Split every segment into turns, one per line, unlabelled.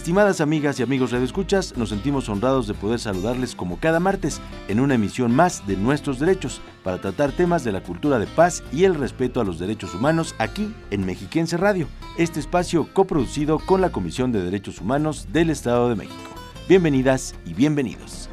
Estimadas amigas y amigos radioescuchas, nos sentimos honrados de poder saludarles como cada martes en una emisión más de Nuestros Derechos para tratar temas de la cultura de paz y el respeto a los derechos humanos aquí en Mexiquense Radio, este espacio coproducido con la Comisión de Derechos Humanos del Estado de México. Bienvenidas y bienvenidos.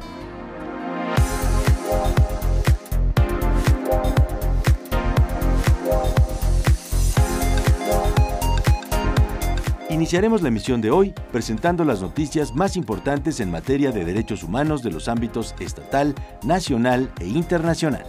Iniciaremos la emisión de hoy presentando las noticias más importantes en materia de derechos humanos de los ámbitos estatal, nacional e internacional.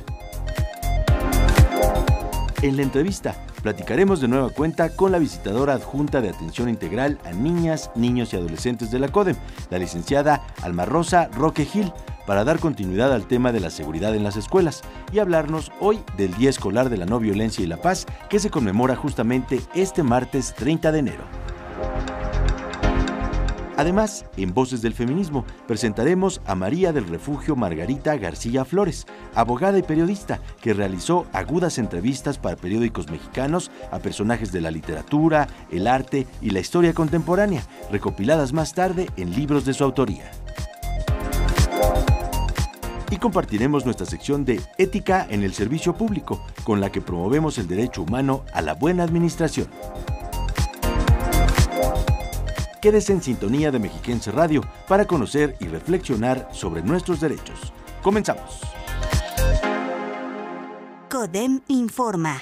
En la entrevista, platicaremos de nueva cuenta con la visitadora adjunta de atención integral a niñas, niños y adolescentes de la CODEM, la licenciada Alma Rosa Roque Gil, para dar continuidad al tema de la seguridad en las escuelas y hablarnos hoy del Día Escolar de la No Violencia y la Paz que se conmemora justamente este martes 30 de enero. Además, en Voces del Feminismo presentaremos a María del Refugio Margarita García Flores, abogada y periodista que realizó agudas entrevistas para periódicos mexicanos a personajes de la literatura, el arte y la historia contemporánea, recopiladas más tarde en libros de su autoría. Y compartiremos nuestra sección de Ética en el Servicio Público, con la que promovemos el derecho humano a la buena administración. Quédese en sintonía de Mexiquense Radio para conocer y reflexionar sobre nuestros derechos. Comenzamos.
CODEM informa.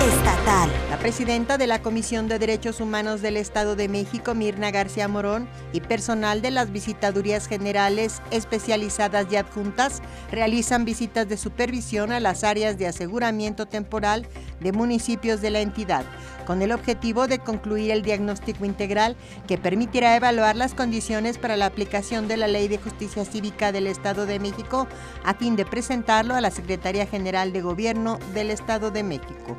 Estatal.
Presidenta de la Comisión de Derechos Humanos del Estado de México, Mirna García Morón, y personal de las visitadurías generales especializadas y adjuntas realizan visitas de supervisión a las áreas de aseguramiento temporal de municipios de la entidad, con el objetivo de concluir el diagnóstico integral que permitirá evaluar las condiciones para la aplicación de la Ley de Justicia Cívica del Estado de México a fin de presentarlo a la Secretaría General de Gobierno del Estado de México.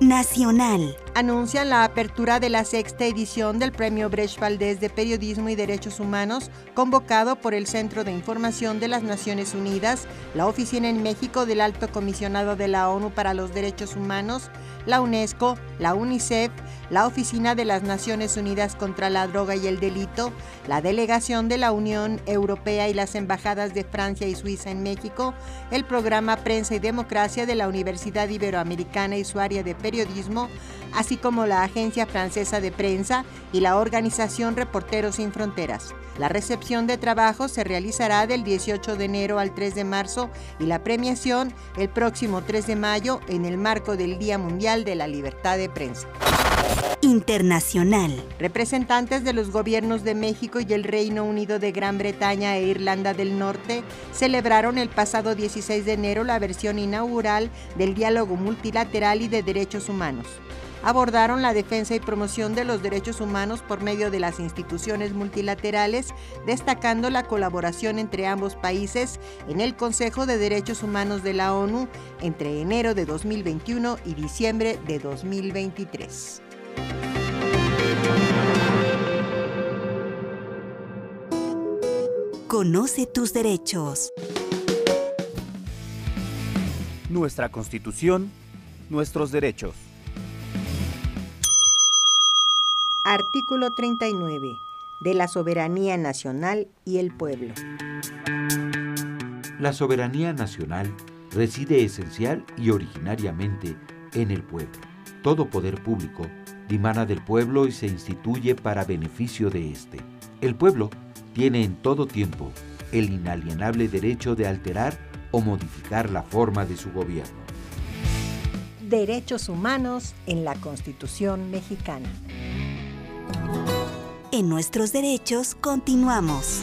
Nacional.
Anuncian la apertura de la sexta edición del Premio Brecht Valdés de Periodismo y Derechos Humanos, convocado por el Centro de Información de las Naciones Unidas, la Oficina en México del Alto Comisionado de la ONU para los Derechos Humanos, la UNESCO, la UNICEF, la Oficina de las Naciones Unidas contra la Droga y el Delito, la Delegación de la Unión Europea y las Embajadas de Francia y Suiza en México, el Programa Prensa y Democracia de la Universidad Iberoamericana y su área de periodismo, así como la Agencia Francesa de Prensa y la Organización Reporteros Sin Fronteras. La recepción de trabajo se realizará del 18 de enero al 3 de marzo y la premiación el próximo 3 de mayo en el marco del Día Mundial de la Libertad de Prensa.
Internacional.
Representantes de los gobiernos de México y el Reino Unido de Gran Bretaña e Irlanda del Norte celebraron el pasado 16 de enero la versión inaugural del Diálogo Multilateral y de Derechos Humanos. Abordaron la defensa y promoción de los derechos humanos por medio de las instituciones multilaterales, destacando la colaboración entre ambos países en el Consejo de Derechos Humanos de la ONU entre enero de 2021 y diciembre de 2023.
Conoce tus derechos.
Nuestra Constitución, nuestros derechos.
Artículo 39. De la soberanía nacional y el pueblo.
La soberanía nacional reside esencial y originariamente en el pueblo. Todo poder público dimana del pueblo y se instituye para beneficio de éste. El pueblo tiene en todo tiempo el inalienable derecho de alterar o modificar la forma de su gobierno.
Derechos humanos en la Constitución mexicana.
En nuestros derechos continuamos.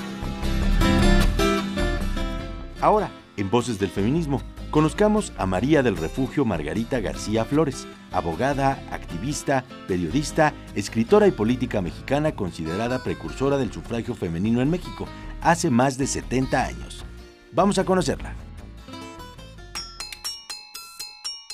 Ahora, en Voces del Feminismo, Conozcamos a María del Refugio Margarita García Flores, abogada, activista, periodista, escritora y política mexicana considerada precursora del sufragio femenino en México hace más de 70 años. Vamos a conocerla.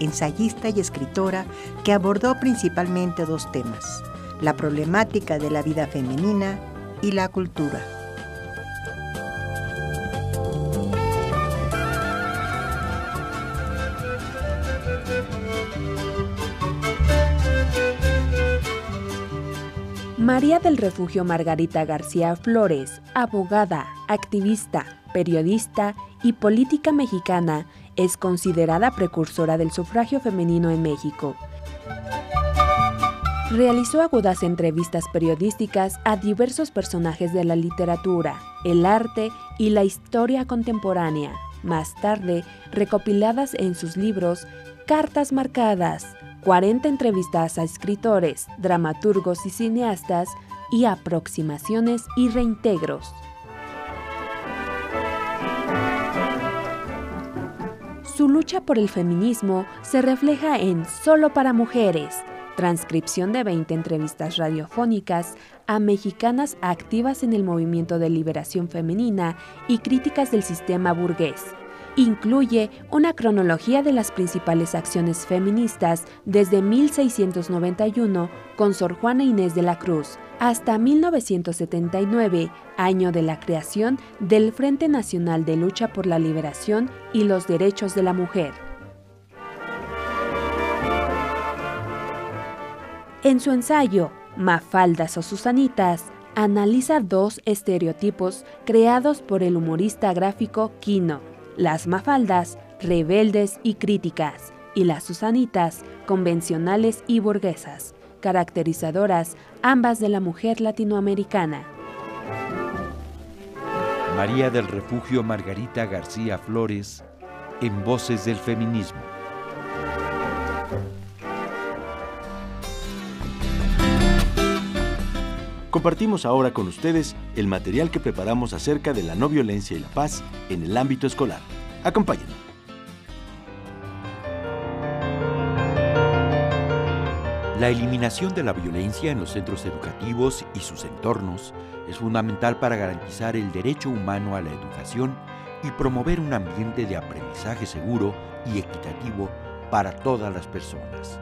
ensayista y escritora que abordó principalmente dos temas, la problemática de la vida femenina y la cultura.
María del Refugio Margarita García Flores, abogada, activista, periodista y política mexicana, es considerada precursora del sufragio femenino en México. Realizó agudas entrevistas periodísticas a diversos personajes de la literatura, el arte y la historia contemporánea, más tarde recopiladas en sus libros Cartas Marcadas, 40 entrevistas a escritores, dramaturgos y cineastas y aproximaciones y reintegros. Su lucha por el feminismo se refleja en Solo para Mujeres, transcripción de 20 entrevistas radiofónicas a mexicanas activas en el movimiento de liberación femenina y críticas del sistema burgués. Incluye una cronología de las principales acciones feministas desde 1691 con Sor Juana Inés de la Cruz, hasta 1979, año de la creación del Frente Nacional de Lucha por la Liberación y los Derechos de la Mujer. En su ensayo, Mafaldas o Susanitas, analiza dos estereotipos creados por el humorista gráfico Quino, las mafaldas, rebeldes y críticas, y las Susanitas, convencionales y burguesas caracterizadoras ambas de la mujer latinoamericana.
María del Refugio Margarita García Flores, en Voces del Feminismo.
Compartimos ahora con ustedes el material que preparamos acerca de la no violencia y la paz en el ámbito escolar. Acompáñenos.
La eliminación de la violencia en los centros educativos y sus entornos es fundamental para garantizar el derecho humano a la educación y promover un ambiente de aprendizaje seguro y equitativo para todas las personas.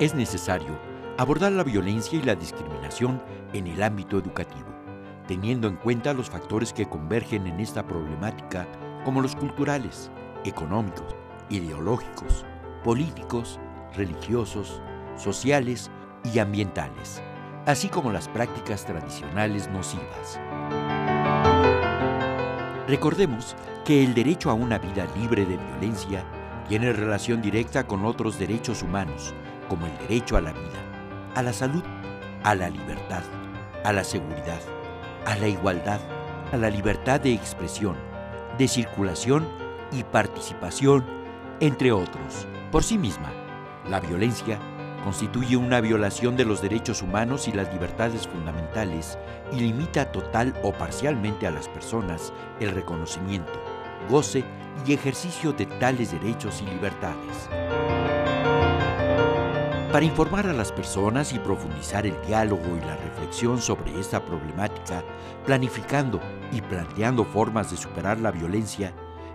Es necesario abordar la violencia y la discriminación en el ámbito educativo, teniendo en cuenta los factores que convergen en esta problemática como los culturales, económicos, ideológicos, políticos, religiosos, sociales y ambientales, así como las prácticas tradicionales nocivas. Recordemos que el derecho a una vida libre de violencia tiene relación directa con otros derechos humanos, como el derecho a la vida, a la salud, a la libertad, a la seguridad, a la igualdad, a la libertad de expresión, de circulación y participación, entre otros. Por sí misma, la violencia constituye una violación de los derechos humanos y las libertades fundamentales y limita total o parcialmente a las personas el reconocimiento, goce y ejercicio de tales derechos y libertades. Para informar a las personas y profundizar el diálogo y la reflexión sobre esta problemática, planificando y planteando formas de superar la violencia,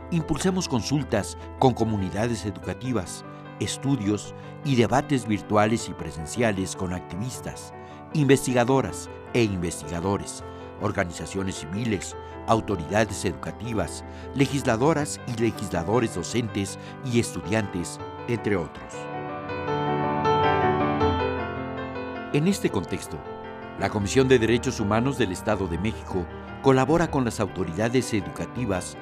impulsamos consultas con comunidades educativas, estudios y debates virtuales y presenciales con activistas, investigadoras e investigadores, organizaciones civiles, autoridades educativas, legisladoras y legisladores docentes y estudiantes, entre otros. En este contexto, la Comisión de Derechos Humanos del Estado de México colabora con las autoridades educativas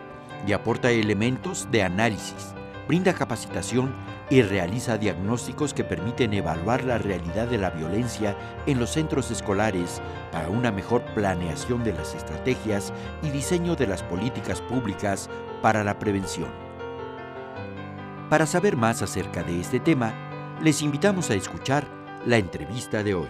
y aporta elementos de análisis, brinda capacitación y realiza diagnósticos que permiten evaluar la realidad de la violencia en los centros escolares para una mejor planeación de las estrategias y diseño de las políticas públicas para la prevención. Para saber más acerca de este tema, les invitamos a escuchar la entrevista de hoy.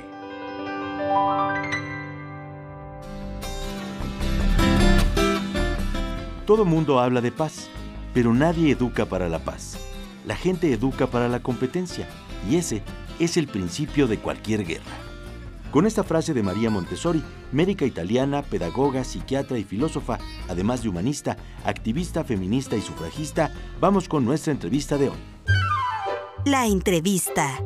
Todo mundo habla de paz, pero nadie educa para la paz. La gente educa para la competencia, y ese es el principio de cualquier guerra. Con esta frase de María Montessori, médica italiana, pedagoga, psiquiatra y filósofa, además de humanista, activista, feminista y sufragista, vamos con nuestra entrevista de hoy.
La entrevista.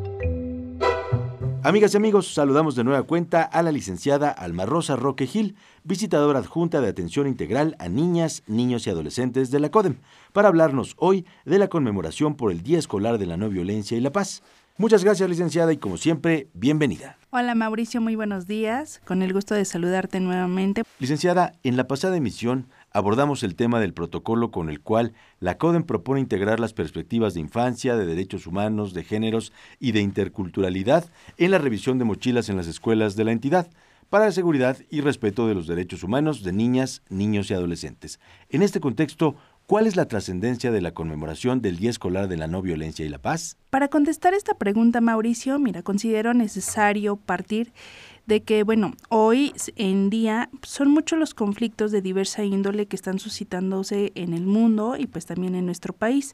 Amigas y amigos, saludamos de nueva cuenta a la licenciada Alma Rosa Roque Gil, visitadora adjunta de atención integral a niñas, niños y adolescentes de la CODEM, para hablarnos hoy de la conmemoración por el Día Escolar de la No Violencia y la Paz. Muchas gracias, licenciada, y como siempre, bienvenida.
Hola Mauricio, muy buenos días. Con el gusto de saludarte nuevamente.
Licenciada, en la pasada emisión abordamos el tema del protocolo con el cual la CODEM propone integrar las perspectivas de infancia, de derechos humanos, de géneros y de interculturalidad en la revisión de mochilas en las escuelas de la entidad para la seguridad y respeto de los derechos humanos de niñas, niños y adolescentes. En este contexto, ¿Cuál es la trascendencia de la conmemoración del Día Escolar de la No Violencia y la Paz?
Para contestar esta pregunta, Mauricio, mira, considero necesario partir de que, bueno, hoy en día son muchos los conflictos de diversa índole que están suscitándose en el mundo y pues también en nuestro país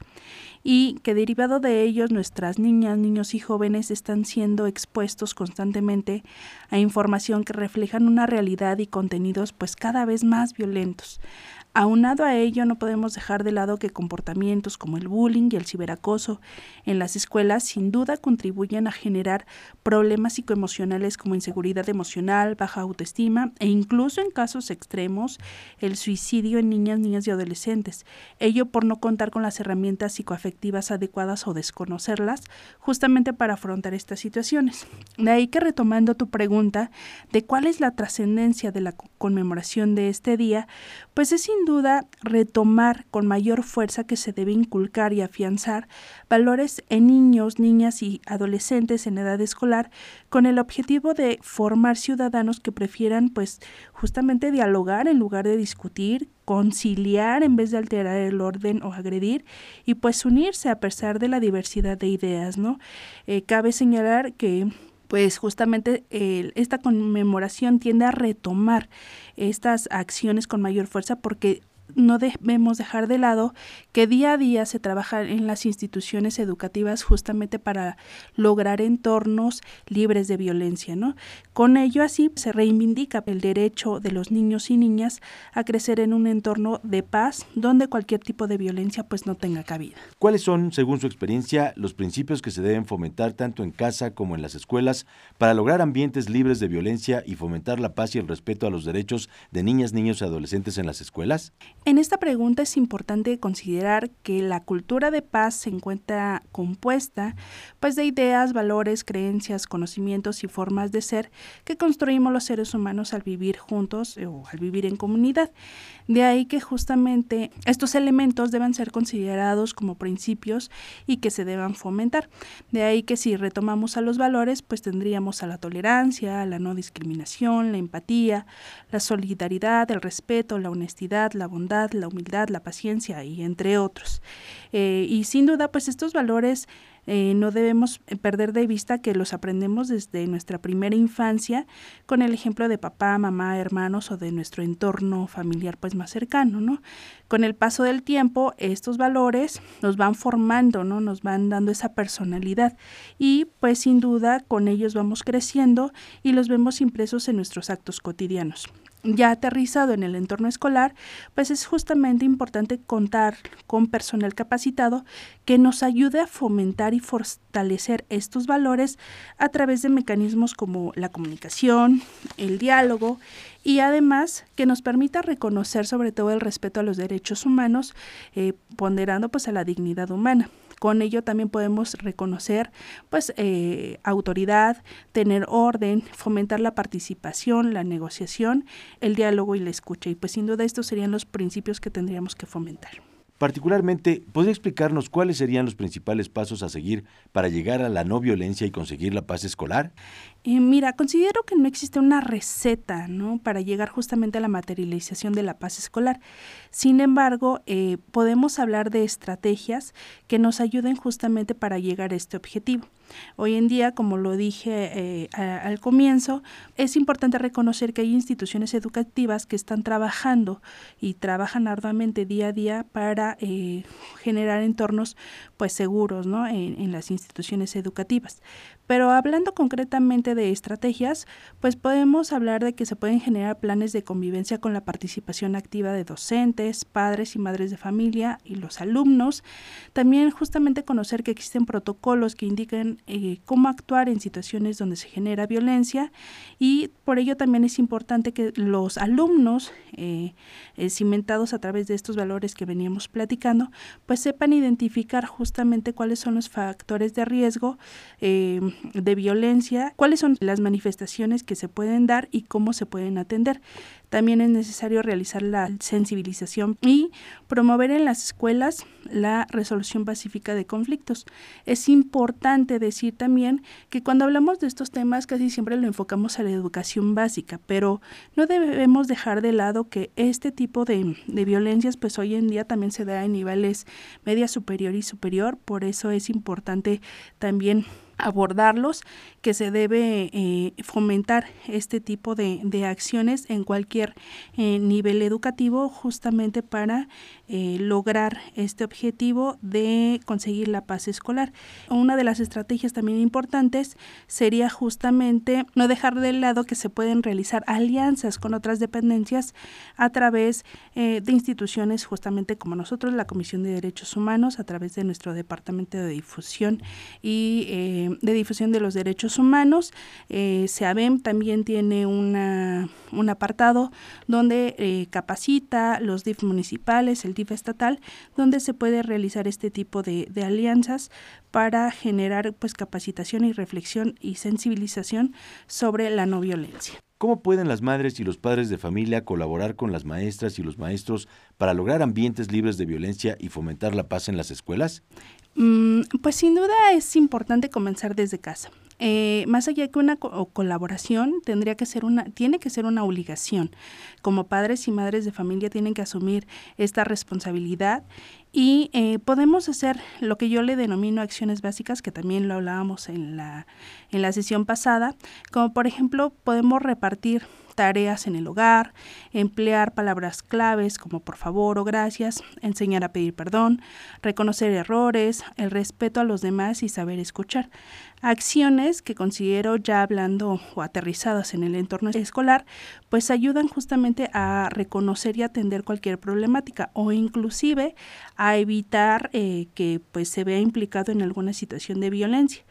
y que derivado de ellos nuestras niñas, niños y jóvenes están siendo expuestos constantemente a información que reflejan una realidad y contenidos pues cada vez más violentos. Aunado a ello, no podemos dejar de lado que comportamientos como el bullying y el ciberacoso en las escuelas sin duda contribuyen a generar problemas psicoemocionales como inseguridad emocional, baja autoestima e incluso en casos extremos el suicidio en niñas, niñas y adolescentes. Ello por no contar con las herramientas psicoafectivas adecuadas o desconocerlas justamente para afrontar estas situaciones. De ahí que retomando tu pregunta de cuál es la trascendencia de la conmemoración de este día, pues es sin duda retomar con mayor fuerza que se debe inculcar y afianzar valores en niños, niñas y adolescentes en edad escolar con el objetivo de formar ciudadanos que prefieran pues justamente dialogar en lugar de discutir, conciliar en vez de alterar el orden o agredir y pues unirse a pesar de la diversidad de ideas, ¿no? Eh, cabe señalar que pues justamente esta conmemoración tiende a retomar estas acciones con mayor fuerza porque no debemos dejar de lado que día a día se trabaja en las instituciones educativas justamente para lograr entornos libres de violencia, ¿no? Con ello así se reivindica el derecho de los niños y niñas a crecer en un entorno de paz donde cualquier tipo de violencia pues no tenga cabida.
¿Cuáles son, según su experiencia, los principios que se deben fomentar tanto en casa como en las escuelas para lograr ambientes libres de violencia y fomentar la paz y el respeto a los derechos de niñas, niños y adolescentes en las escuelas?
En esta pregunta es importante considerar que la cultura de paz se encuentra compuesta pues de ideas, valores, creencias, conocimientos y formas de ser que construimos los seres humanos al vivir juntos o al vivir en comunidad. De ahí que justamente estos elementos deben ser considerados como principios y que se deban fomentar. De ahí que si retomamos a los valores, pues tendríamos a la tolerancia, a la no discriminación, la empatía, la solidaridad, el respeto, la honestidad, la la humildad, la paciencia y entre otros. Eh, y sin duda, pues estos valores eh, no debemos perder de vista que los aprendemos desde nuestra primera infancia con el ejemplo de papá, mamá, hermanos o de nuestro entorno familiar pues más cercano, ¿no? Con el paso del tiempo, estos valores nos van formando, ¿no? Nos van dando esa personalidad y pues sin duda con ellos vamos creciendo y los vemos impresos en nuestros actos cotidianos ya aterrizado en el entorno escolar, pues es justamente importante contar con personal capacitado que nos ayude a fomentar y fortalecer estos valores a través de mecanismos como la comunicación, el diálogo y además que nos permita reconocer sobre todo el respeto a los derechos humanos, eh, ponderando pues a la dignidad humana. Con ello también podemos reconocer pues eh, autoridad, tener orden, fomentar la participación, la negociación, el diálogo y la escucha. Y pues sin duda estos serían los principios que tendríamos que fomentar.
Particularmente, ¿podría explicarnos cuáles serían los principales pasos a seguir para llegar a la no violencia y conseguir la paz escolar?
Eh, mira, considero que no existe una receta ¿no? para llegar justamente a la materialización de la paz escolar. Sin embargo, eh, podemos hablar de estrategias que nos ayuden justamente para llegar a este objetivo. Hoy en día, como lo dije eh, al comienzo, es importante reconocer que hay instituciones educativas que están trabajando y trabajan arduamente día a día para generar entornos pues seguros ¿no? en, en las instituciones educativas. Pero hablando concretamente de estrategias, pues podemos hablar de que se pueden generar planes de convivencia con la participación activa de docentes, padres y madres de familia y los alumnos. También justamente conocer que existen protocolos que indican eh, cómo actuar en situaciones donde se genera violencia y por ello también es importante que los alumnos eh, eh, cimentados a través de estos valores que veníamos platicando, pues sepan identificar justamente cuáles son los factores de riesgo de violencia, cuáles son las manifestaciones que se pueden dar y cómo se pueden atender. También es necesario realizar la sensibilización y promover en las escuelas la resolución pacífica de conflictos. Es importante decir también que cuando hablamos de estos temas casi siempre lo enfocamos a la educación básica, pero no debemos dejar de lado que este tipo de, de violencias pues hoy en día también se da en niveles media superior y superior, por eso es importante también abordarlos, que se debe eh, fomentar este tipo de, de, acciones en cualquier eh, nivel educativo justamente para eh, lograr este objetivo de conseguir la paz escolar. Una de las estrategias también importantes sería justamente no dejar de lado que se pueden realizar alianzas con otras dependencias a través de instituciones justamente como nosotros, la Comisión de Derechos Humanos, a través de nuestro Departamento de Difusión y de Difusión de los Derechos Humanos. Eh, SEABEM también tiene una, un apartado donde eh, capacita los DIF municipales, el DIF estatal, donde se puede realizar este tipo de, de alianzas para generar pues capacitación y reflexión y sensibilización sobre la no violencia.
¿Cómo pueden las madres y los padres de familia colaborar con las maestras y los maestros para lograr ambientes libres de violencia y fomentar la paz en las escuelas?
Mm, pues sin duda es importante comenzar desde casa. Eh, más allá que una colaboración, tendría que ser una, tiene que ser una obligación. Como padres y madres de familia tienen que asumir esta responsabilidad y eh, podemos hacer lo que yo le denomino acciones básicas, que también lo hablábamos en la, en la sesión pasada, como por ejemplo podemos repartir tareas en el hogar, emplear palabras claves como por favor o gracias, enseñar a pedir perdón, reconocer errores, el respeto a los demás y saber escuchar. Acciones que considero ya hablando o aterrizadas en el entorno escolar, pues ayudan justamente a reconocer y atender cualquier problemática o inclusive a evitar eh, que pues se vea implicado en alguna situación de violencia.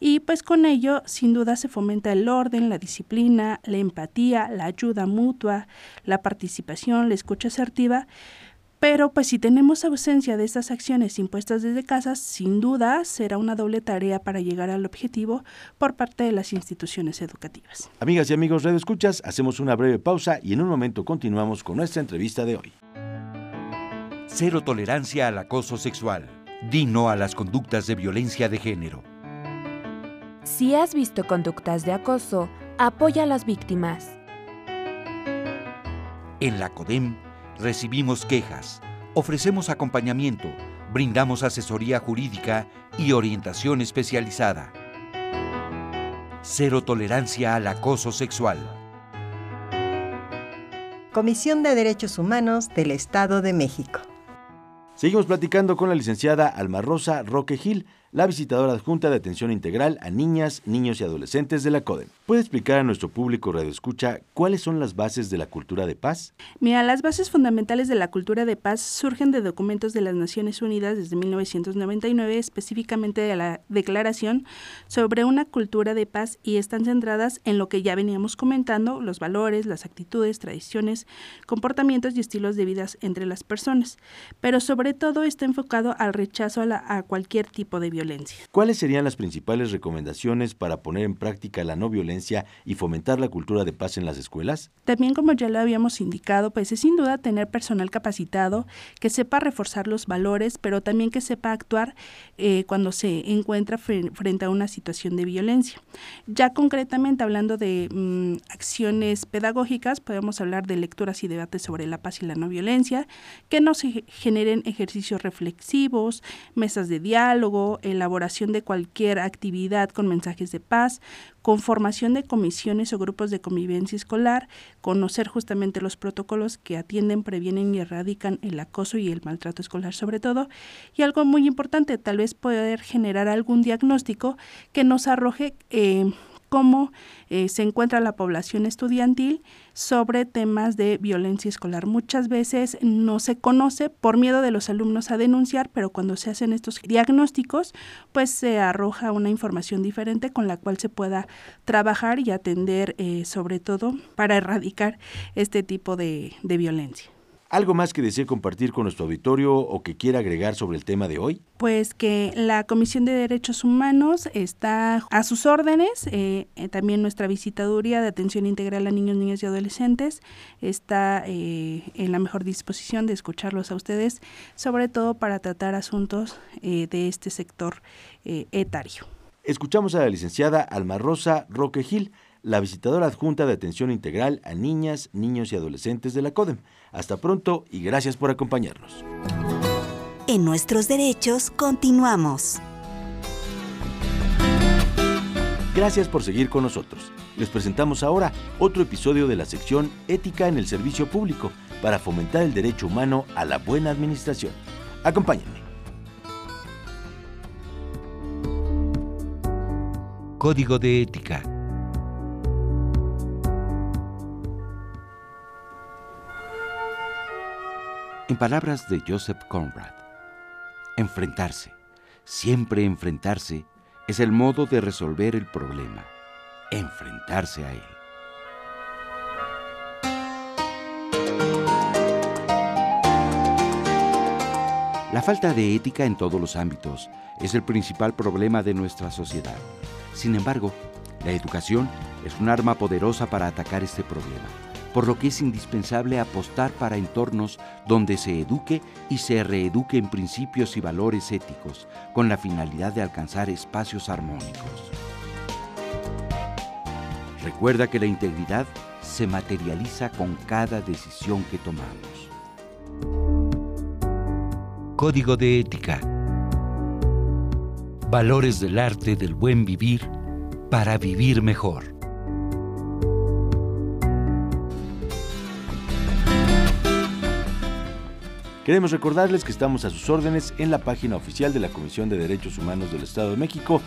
Y pues con ello sin duda se fomenta el orden, la disciplina, la empatía, la ayuda mutua, la participación, la escucha asertiva. Pero pues si tenemos ausencia de estas acciones impuestas desde casa, sin duda será una doble tarea para llegar al objetivo por parte de las instituciones educativas.
Amigas y amigos Radio Escuchas, hacemos una breve pausa y en un momento continuamos con nuestra entrevista de hoy.
Cero tolerancia al acoso sexual. Dino a las conductas de violencia de género.
Si has visto conductas de acoso, apoya a las víctimas.
En la CODEM recibimos quejas, ofrecemos acompañamiento, brindamos asesoría jurídica y orientación especializada. Cero tolerancia al acoso sexual.
Comisión de Derechos Humanos del Estado de México.
Seguimos platicando con la licenciada Alma Rosa Roque Gil, la visitadora adjunta de atención integral a niñas, niños y adolescentes de la CODEM. ¿Puede explicar a nuestro público Radio Escucha cuáles son las bases de la cultura de paz?
Mira, las bases fundamentales de la cultura de paz surgen de documentos de las Naciones Unidas desde 1999, específicamente de la Declaración sobre una cultura de paz y están centradas en lo que ya veníamos comentando, los valores, las actitudes, tradiciones, comportamientos y estilos de vida entre las personas, pero sobre todo está enfocado al rechazo a, la, a cualquier tipo de violencia violencia.
¿Cuáles serían las principales recomendaciones para poner en práctica la no violencia y fomentar la cultura de paz en las escuelas?
También, como ya lo habíamos indicado, pues es sin duda tener personal capacitado que sepa reforzar los valores, pero también que sepa actuar eh, cuando se encuentra frente a una situación de violencia. Ya concretamente hablando de mm, acciones pedagógicas, podemos hablar de lecturas y debates sobre la paz y la no violencia, que no se generen ejercicios reflexivos, mesas de diálogo, elaboración de cualquier actividad con mensajes de paz, conformación de comisiones o grupos de convivencia escolar, conocer justamente los protocolos que atienden, previenen y erradican el acoso y el maltrato escolar sobre todo, y algo muy importante, tal vez poder generar algún diagnóstico que nos arroje eh, cómo eh, se encuentra la población estudiantil sobre temas de violencia escolar. Muchas veces no se conoce por miedo de los alumnos a denunciar, pero cuando se hacen estos diagnósticos, pues se arroja una información diferente con la cual se pueda trabajar y atender eh, sobre todo para erradicar este tipo de violencia.
¿Algo más que desee compartir con nuestro auditorio o que quiera agregar sobre el tema de hoy?
Pues que la Comisión de Derechos Humanos está a sus órdenes, eh, eh, también nuestra visitaduría de atención integral a niños, niñas y adolescentes está eh, en la mejor disposición de escucharlos a ustedes, sobre todo para tratar asuntos de este sector etario.
Escuchamos a la licenciada Alma Rosa Roque Gil la visitadora adjunta de atención integral a niñas, niños y adolescentes de la CODEM. Hasta pronto y gracias por acompañarnos.
En nuestros derechos continuamos.
Gracias por seguir con nosotros. Les presentamos ahora otro episodio de la sección Ética en el Servicio Público para fomentar el derecho humano a la buena administración. Acompáñenme.
Código de Ética En palabras de Joseph Conrad, enfrentarse, siempre enfrentarse, es el modo de resolver el problema, enfrentarse a él. La falta de ética en todos los ámbitos es el principal problema de nuestra sociedad. Sin embargo, la educación es un arma poderosa para atacar este problema por lo que es indispensable apostar para entornos donde se eduque y se reeduque en principios y valores éticos, con la finalidad de alcanzar espacios armónicos. Recuerda que la integridad se materializa con cada decisión que tomamos. Código de Ética. Valores del arte del buen vivir para vivir mejor.
Queremos recordarles que estamos a sus órdenes en la página oficial de la Comisión de Derechos Humanos del Estado de México,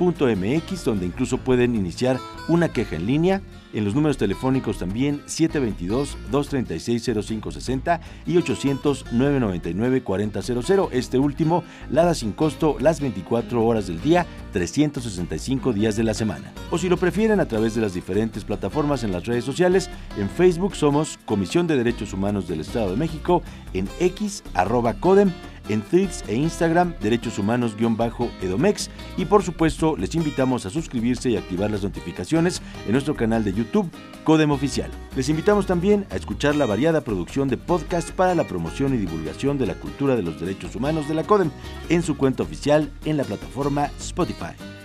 codem.org.mx, donde incluso pueden iniciar una queja en línea en los números telefónicos también 722-236-0560 y 800-999-4000. Este último, Lada sin costo las 24 horas del día, 365 días de la semana. O si lo prefieren a través de las diferentes plataformas en las redes sociales, en Facebook somos Comisión de Derechos Humanos del Estado de México, en X, arroba Codem, en Threads e Instagram, Derechos Humanos-Edomex. Y por supuesto, les invitamos a suscribirse y activar las notificaciones en nuestro canal de YouTube, Codem Oficial. Les invitamos también a escuchar la variada producción de podcasts para la promoción y divulgación de la cultura de los derechos humanos de la Codem en su cuenta oficial en la plataforma Spotify.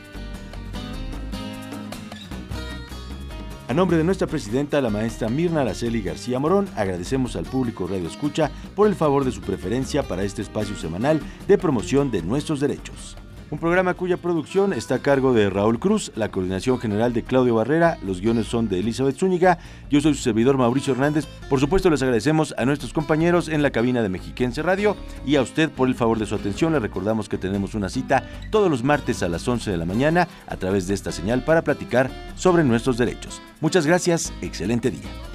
A nombre de nuestra presidenta, la maestra Mirna Araceli García Morón, agradecemos al público Radio Escucha por el favor de su preferencia para este espacio semanal de promoción de nuestros derechos. Un programa cuya producción está a cargo de Raúl Cruz, la coordinación general de Claudio Barrera, los guiones son de Elizabeth Zúñiga, yo soy su servidor Mauricio Hernández. Por supuesto les agradecemos a nuestros compañeros en la cabina de Mexiquense Radio y a usted por el favor de su atención. Le recordamos que tenemos una cita todos los martes a las 11 de la mañana a través de esta señal para platicar sobre nuestros derechos. Muchas gracias, excelente día.